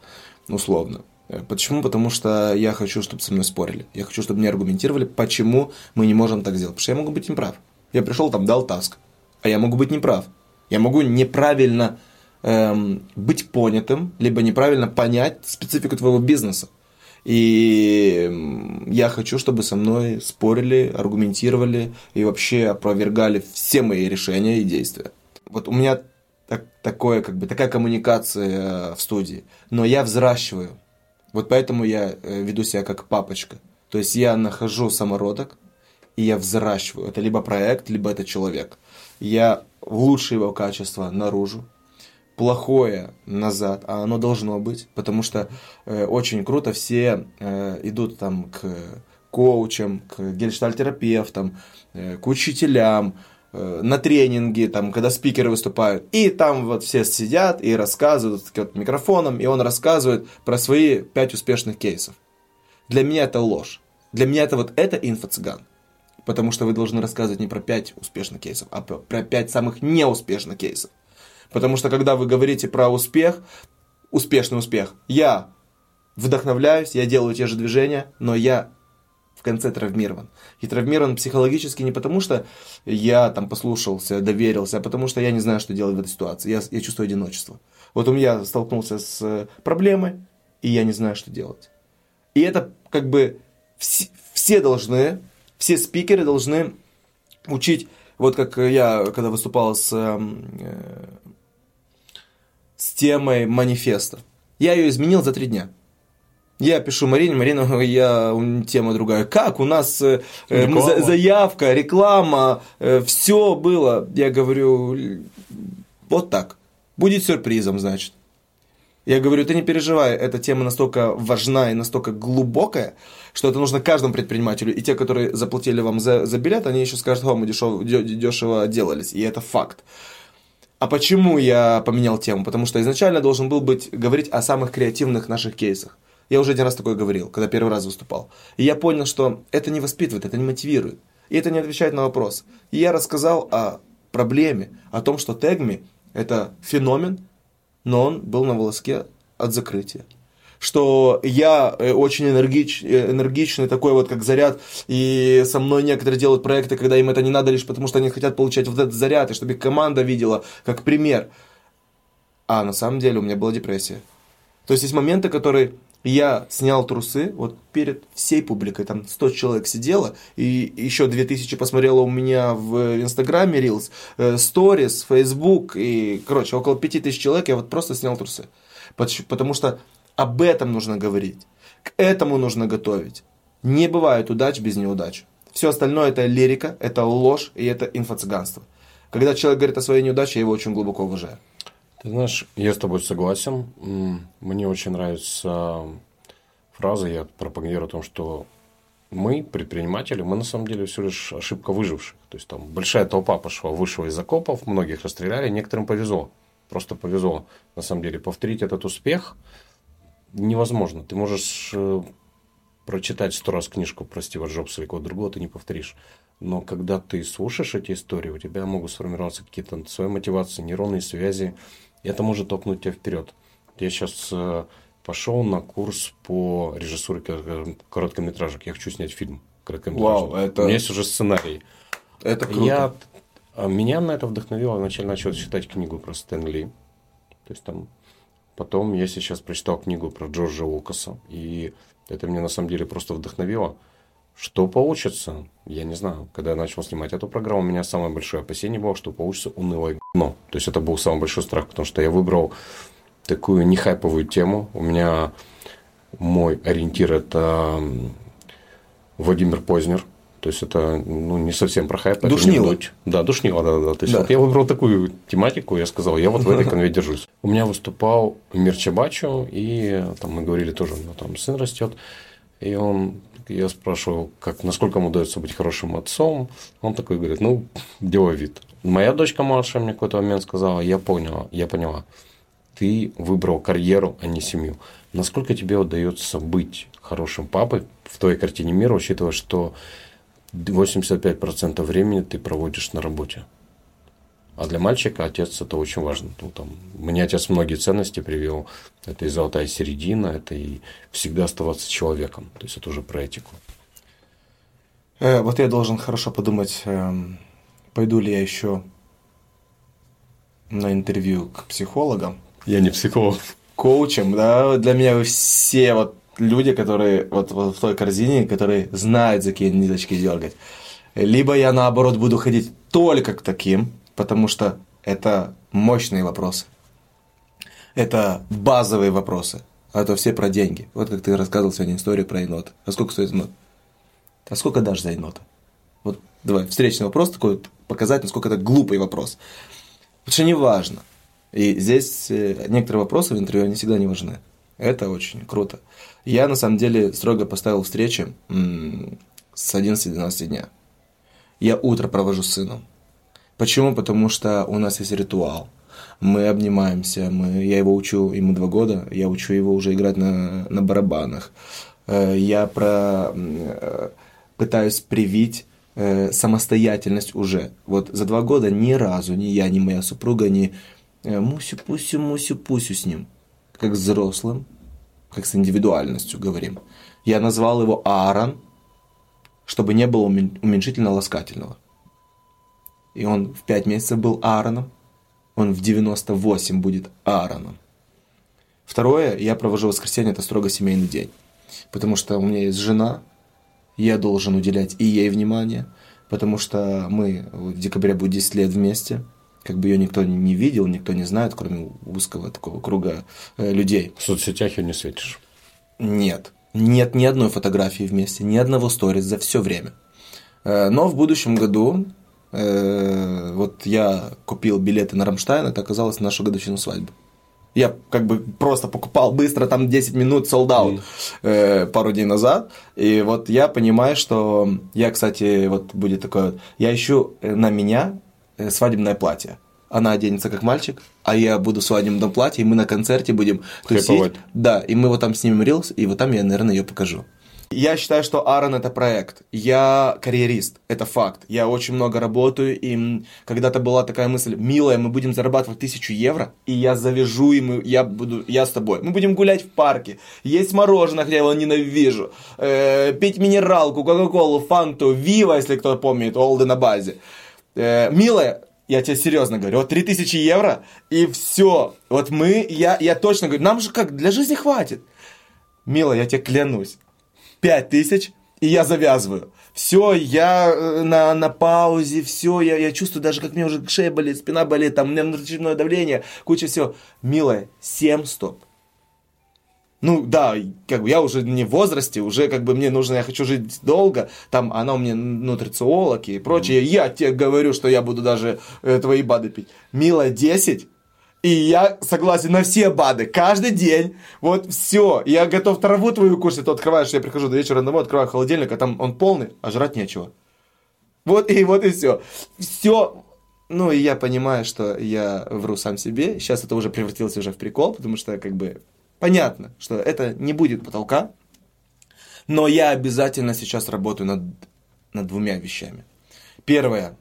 условно. Э, почему? Потому что я хочу, чтобы со мной спорили. Я хочу, чтобы мне аргументировали, почему мы не можем так сделать. Потому что я могу быть неправ. Я пришел там, дал таск, а я могу быть неправ. Я могу неправильно эм, быть понятым, либо неправильно понять специфику твоего бизнеса. И я хочу, чтобы со мной спорили, аргументировали и вообще опровергали все мои решения и действия. Вот у меня так, такое, как бы, такая коммуникация э, в студии. Но я взращиваю. Вот поэтому я э, веду себя как папочка. То есть я нахожу самородок, и я взращиваю. Это либо проект, либо это человек. Я лучшие его качества наружу, плохое назад, а оно должно быть, потому что э, очень круто все э, идут там к коучам, к гельштальтерапевтам, э, к учителям, на тренинги, там, когда спикеры выступают, и там вот все сидят и рассказывают вот, микрофоном, и он рассказывает про свои пять успешных кейсов. Для меня это ложь. Для меня это вот это инфо-цыган. Потому что вы должны рассказывать не про пять успешных кейсов, а про пять самых неуспешных кейсов. Потому что когда вы говорите про успех, успешный успех, я вдохновляюсь, я делаю те же движения, но я в конце травмирован. И травмирован психологически не потому, что я там послушался, доверился, а потому что я не знаю, что делать в этой ситуации. Я, я чувствую одиночество. Вот у меня столкнулся с проблемой, и я не знаю, что делать. И это как бы все, все должны, все спикеры должны учить, вот как я, когда выступал с эм, э, с темой манифеста. Я ее изменил за три дня. Я пишу Марине, Марина, я тема другая. Как у нас э, э заявка, реклама, э, все было. Я говорю, вот так. Будет сюрпризом, значит. Я говорю, ты не переживай, эта тема настолько важна и настолько глубокая, что это нужно каждому предпринимателю. И те, которые заплатили вам за, за билет, они еще скажут, о, мы дешево, дешево делались. И это факт. А почему я поменял тему? Потому что изначально должен был быть говорить о самых креативных наших кейсах. Я уже один раз такое говорил, когда первый раз выступал. И я понял, что это не воспитывает, это не мотивирует. И это не отвечает на вопрос. И я рассказал о проблеме, о том, что Тегми – это феномен, но он был на волоске от закрытия что я э, очень энергич, э, энергичный, такой вот как заряд, и со мной некоторые делают проекты, когда им это не надо лишь потому, что они хотят получать вот этот заряд, и чтобы их команда видела как пример. А на самом деле у меня была депрессия. То есть есть моменты, которые я снял трусы, вот перед всей публикой, там 100 человек сидело, и еще 2000 посмотрело у меня в Инстаграме Reels, Stories, Facebook, и, короче, около 5000 человек, я вот просто снял трусы. Потому что об этом нужно говорить. К этому нужно готовить. Не бывает удач без неудач. Все остальное это лирика, это ложь и это инфо-цыганство. Когда человек говорит о своей неудаче, я его очень глубоко уважаю. Ты знаешь, я с тобой согласен. Мне очень нравится фраза, я пропагандирую о том, что мы, предприниматели, мы на самом деле все лишь ошибка выживших. То есть там большая толпа пошла, вышла из окопов, многих расстреляли, некоторым повезло. Просто повезло. На самом деле повторить этот успех – невозможно. Ты можешь э, прочитать сто раз книжку про Стива Джобса или кого-то другого, ты не повторишь. Но когда ты слушаешь эти истории, у тебя могут сформироваться какие-то свои мотивации, нейронные связи, это может толкнуть тебя вперед. Я сейчас э, пошел на курс по режиссуре короткометражек. Я хочу снять фильм короткометражный. Вау, это... У меня есть уже сценарий. Это круто. Я... а Меня на это вдохновило. Вначале начал читать книгу про Стэн Ли. То есть там... Потом я сейчас прочитал книгу про Джорджа Лукаса. И это меня на самом деле просто вдохновило. Что получится, я не знаю. Когда я начал снимать эту программу, у меня самое большое опасение было, что получится унылое говно. То есть это был самый большой страх, потому что я выбрал такую нехайповую тему. У меня мой ориентир это Владимир Познер. То есть это ну, не совсем про хайп. Душнило. Да, душнило, да, да. То есть Да. вот я выбрал такую тематику, я сказал, я вот в этой конве держусь. У меня выступал Мир Чабачо, и там мы говорили тоже, у него там сын растет, и он, я спрашивал, как, насколько ему удается быть хорошим отцом, он такой говорит, ну, делай. Моя дочка Маша мне в какой-то момент сказала, я поняла, я поняла, ты выбрал карьеру, а не семью. Насколько тебе удается быть хорошим папой в твоей картине мира, учитывая, что 85% времени ты проводишь на работе? А для мальчика отец это очень важно. Ну, там, мне отец многие ценности привел. Это и золотая середина, это и всегда оставаться человеком. То есть это уже про этику. Э, вот я должен хорошо подумать, эм, пойду ли я еще на интервью к психологам, Я не психолог. коучам, да, для меня вы все вот люди, которые вот, вот в той корзине, которые знают, за какие ниточки дергать. Либо я наоборот буду ходить только к таким, потому что это мощные вопросы. Это базовые вопросы. А это все про деньги. Вот как ты рассказывал сегодня историю про енота. А сколько стоит енот? А сколько дашь за енота? Вот давай, встречный вопрос такой, показать, насколько это глупый вопрос. Потому что не важно. И здесь э, некоторые вопросы в интервью, они всегда не важны. Это очень круто. Я, на самом деле, строго поставил встречи с 11-12 дня. Я утро провожу с сыном. Почему? Потому что у нас есть ритуал. Мы обнимаемся, мы, я его учу, ему два года, я учу его уже играть на, на барабанах. Э, Я про, э, пытаюсь привить э, самостоятельность уже. Вот за два года ни разу ни я, ни моя супруга э, мусю-пусю, мусю-пусю с ним. Как взрослым, как с индивидуальностью говорим. Я назвал его Аарон, чтобы не было умен- уменьшительно-ласкательного. И он в 5 месяцев был Аароном, он в 98 будет Аароном. Второе, я провожу воскресенье, это строго семейный день. Потому что у меня есть жена, я должен уделять и ей внимание, потому что мы в декабре будет 10 лет вместе, как бы ее никто не видел, никто не знает, кроме узкого такого круга э, людей. В соцсетях ее не светишь. Нет. Нет ни одной фотографии вместе, ни одного сторис за все время. Э, Но в будущем году вот я купил билеты на Рамштайн, это оказалось на нашу годовщину свадьбы. Я как бы просто покупал быстро, там 10 минут sold out э, пару дней назад. И вот я понимаю, что я, кстати, вот будет такое вот, я ищу э, на меня э, свадебное платье. Она оденется как мальчик, а я буду в свадебном платье, и мы на концерте будем тусить. Хайповать. Да, и мы вот там снимем рилс, и вот там я, наверное, ее покажу. Я считаю, что Аарон это проект. Я карьерист, это факт. Я очень много работаю, и когда-то была такая мысль, милая, мы будем зарабатывать тысячу евро, и я завяжу, и мы, я буду, я с тобой. Мы будем гулять в парке, есть мороженое, хотя я его ненавижу, э, пить минералку, кока-колу, фанту, вива, если кто помнит, олды на базе. Э, милая, я тебе серьезно говорю, вот 3000 евро, и все. Вот мы, я, я точно говорю, нам же как, для жизни хватит. Мила, я тебе клянусь, 5000, и я завязываю. Все, я э, на, на паузе, все, я, я чувствую даже, как мне уже шея болит, спина болит, там у меня внутреннее давление, куча всего. Милая, 7 стоп. Ну да, как бы я уже не в возрасте, уже как бы мне нужно, я хочу жить долго, там она у меня нутрициолог и прочее, я тебе говорю, что я буду даже э, твои БАДы пить. Милая, 10, и я согласен на все БАДы, каждый день, вот все, я готов траву твою кушать, то открываешь, я прихожу до вечера домой, открываю холодильник, а там он полный, а жрать нечего. Вот и вот и все. Все, ну и я понимаю, что я вру сам себе, сейчас это уже превратилось уже в прикол, потому что как бы понятно, что это не будет потолка, но я обязательно сейчас работаю над, над двумя вещами. Первое,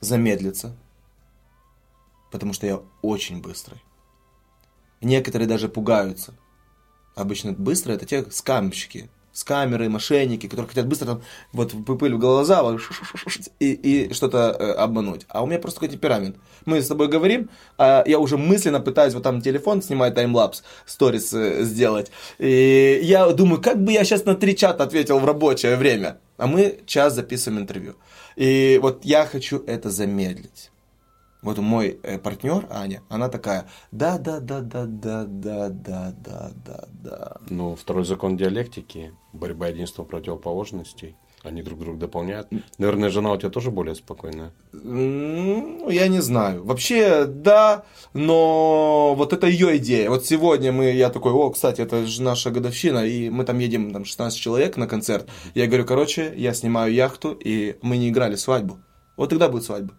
замедлиться, потому что я очень быстрый. Некоторые даже пугаются. обычно быстро, это те скамщики, с камерой, мошенники, которые хотят быстро там, вот пыль в глаза вот, и, и что-то э, обмануть. А у меня просто такой темперамент. Мы с тобой говорим, а я уже мысленно пытаюсь вот там телефон снимать таймлапс, сторис э, сделать. И я думаю, как бы я сейчас на три чата ответил в рабочее время. А мы час записываем интервью. И вот я хочу это замедлить. Вот мой э, партнер Аня, она такая, да, да, да, да, да, да, да, да, да, да. Ну, второй закон диалектики, борьба единства противоположностей. Они друг друга дополняют. Наверное, жена у тебя тоже более спокойная. Ну, я не знаю. Вообще, да, но вот это ее идея. Вот сегодня мы, я такой, о, кстати, это же наша годовщина, и мы там едем, там 16 человек на концерт. Я говорю, короче, я снимаю яхту, и мы не играли свадьбу. Вот тогда будет свадьба.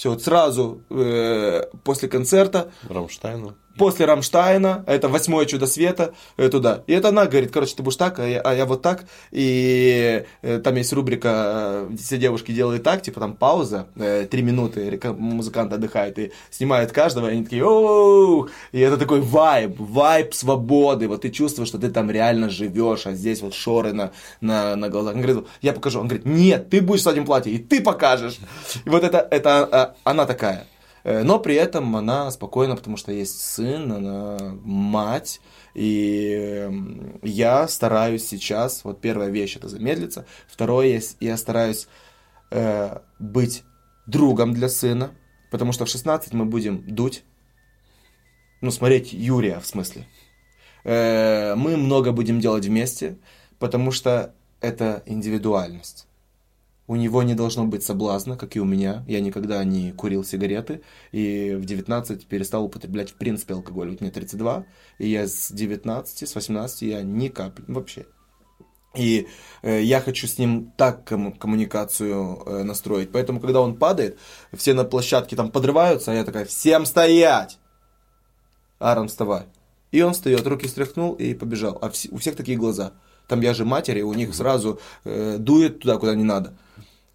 Все, вот сразу э, после концерта. Рамштайна после Рамштайна, это восьмое чудо света, э, туда. И это она говорит, короче, ты будешь так, а я, а я вот так. И э, там есть рубрика, э, все девушки делают так, типа там пауза, три минуты, музыкант отдыхает и снимает каждого, и они такие, оу, и это такой вайб, вайб свободы, вот ты чувствуешь, что ты там реально живешь, а здесь вот шоры на, на, на глазах. Он говорит, я покажу. Он говорит, нет, ты будешь в этим платье, и ты покажешь. И вот это, это а, она такая. Э, но при этом она спокойна, потому что есть сын, она мать. И эм, я стараюсь сейчас, вот первая вещь это замедлиться, второе, я стараюсь э, быть другом для сына, потому что в 16 мы будем дуть, ну, смотреть Юрия в смысле. Э, мы много будем делать вместе, потому что это индивидуальность у него не должно быть соблазна, как и у меня. Я никогда не курил сигареты, и в 19 перестал употреблять в принципе алкоголь. Вот мне 32, и я с 19, с 18 я ни капли, вообще. И э, я хочу с ним так кому- коммуникацию э, настроить. Поэтому, когда он падает, все на площадке там подрываются, а я такая, всем стоять! Аарон, вставай. И он встает, руки стряхнул и побежал. А вс- у всех такие глаза. Там я же матери, у них сразу э, дует туда, куда не надо.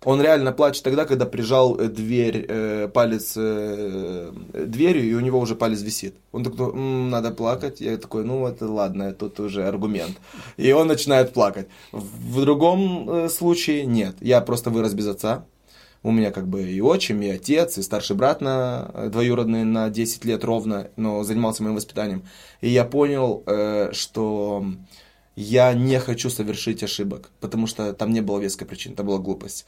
Он реально плачет тогда, когда прижал э, дверь, э, палец э, дверью, и у него уже палец висит. Он такой, м-м, надо плакать. Я такой, ну это ладно, тут уже аргумент. И он начинает плакать. В другом э, случае нет. Я просто вырос без отца. У меня как бы и отчим, и отец, и старший брат на э, двоюродный на 10 лет ровно, но занимался моим воспитанием. И я понял, э, что я не хочу совершить ошибок, потому что там не было веской причины, это была глупость.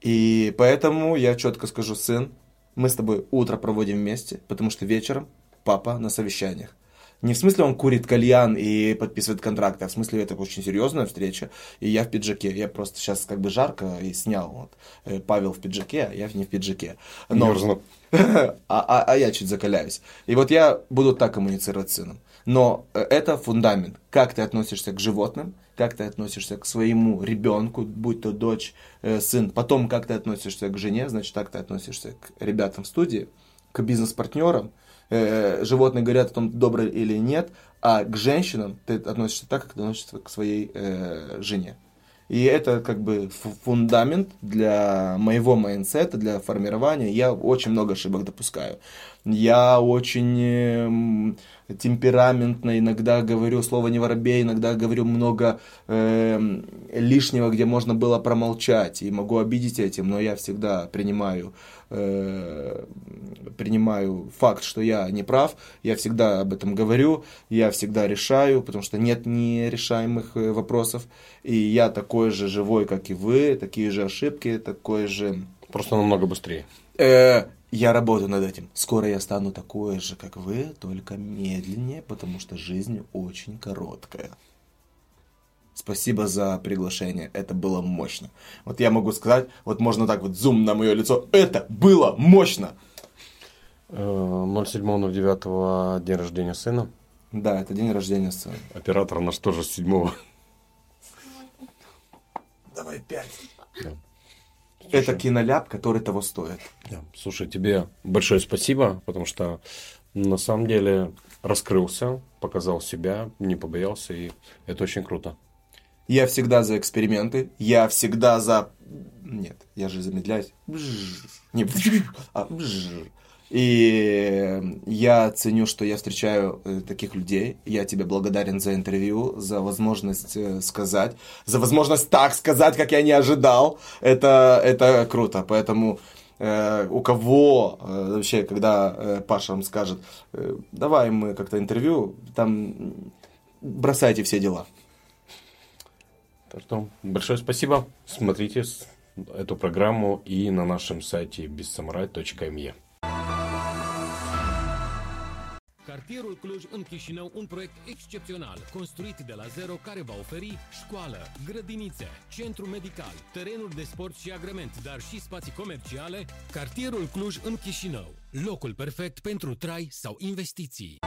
И поэтому я четко скажу, сын, мы с тобой утро проводим вместе, потому что вечером папа на совещаниях. Не в смысле он курит кальян и подписывает контракты, а в смысле это очень серьезная встреча. И я в пиджаке. Я просто сейчас как бы жарко и снял. Вот. Э, Павел в пиджаке, а я не в пиджаке. Но... А, а, а я чуть закаляюсь. И вот я буду так коммуницировать с сыном. Но э, это фундамент. Как ты относишься к животным, как ты относишься к своему ребенку, будь то дочь, э, сын, потом как ты относишься к жене, значит, так ты относишься к ребятам в студии, к бизнес-партнерам. Э, животные говорят о том, добрый или нет, а к женщинам ты относишься так, как ты относишься к своей жене. И это как бы фундамент для моего mindset а, для формирования. Я очень много ошибок допускаю. Я очень эм, темпераментно иногда говорю слово не воробей, иногда говорю много э, лишнего, где можно было промолчать. И могу обидеть этим, но я всегда принимаю э, принимаю факт, что я не прав, я всегда об этом говорю, я всегда решаю, потому что нет нерешаемых э, вопросов, и я такой же живой, как и вы, такие же ошибки, такой же... Просто намного быстрее. Э, я работаю над этим. Скоро я стану такой же, как вы, только медленнее, потому что жизнь очень короткая. Спасибо за приглашение, это было мощно. Вот я могу сказать, вот можно так вот зум на мое лицо, это было мощно. 07.09 день рождения сына. Да, это день рождения сына. Оператор наш тоже с 7 Давай пять. Да. Это киноляп, который того стоит. Да. Слушай, тебе большое спасибо, потому что на самом деле раскрылся, показал себя, не побоялся, и это очень круто. Я всегда за эксперименты. Я всегда за... Нет, я же замедляюсь. Не... А... И я ценю, что я встречаю э, таких людей. Я тебе благодарен за интервью, за возможность э, сказать, за возможность так сказать, как я не ожидал. Это, это круто. Поэтому э, у кого э, вообще, когда э, Паша вам скажет, э, давай мы как-то интервью, там бросайте все дела. Так что большое спасибо. Смотрите эту программу и на нашем сайте bizsamurai.me. Cartierul Cluj în Chișinău, un proiect excepțional, construit de la zero care va oferi școală, grădinițe, centru medical, terenuri de sport și agrement, dar și spații comerciale. Cartierul Cluj în Chișinău, locul perfect pentru trai sau investiții.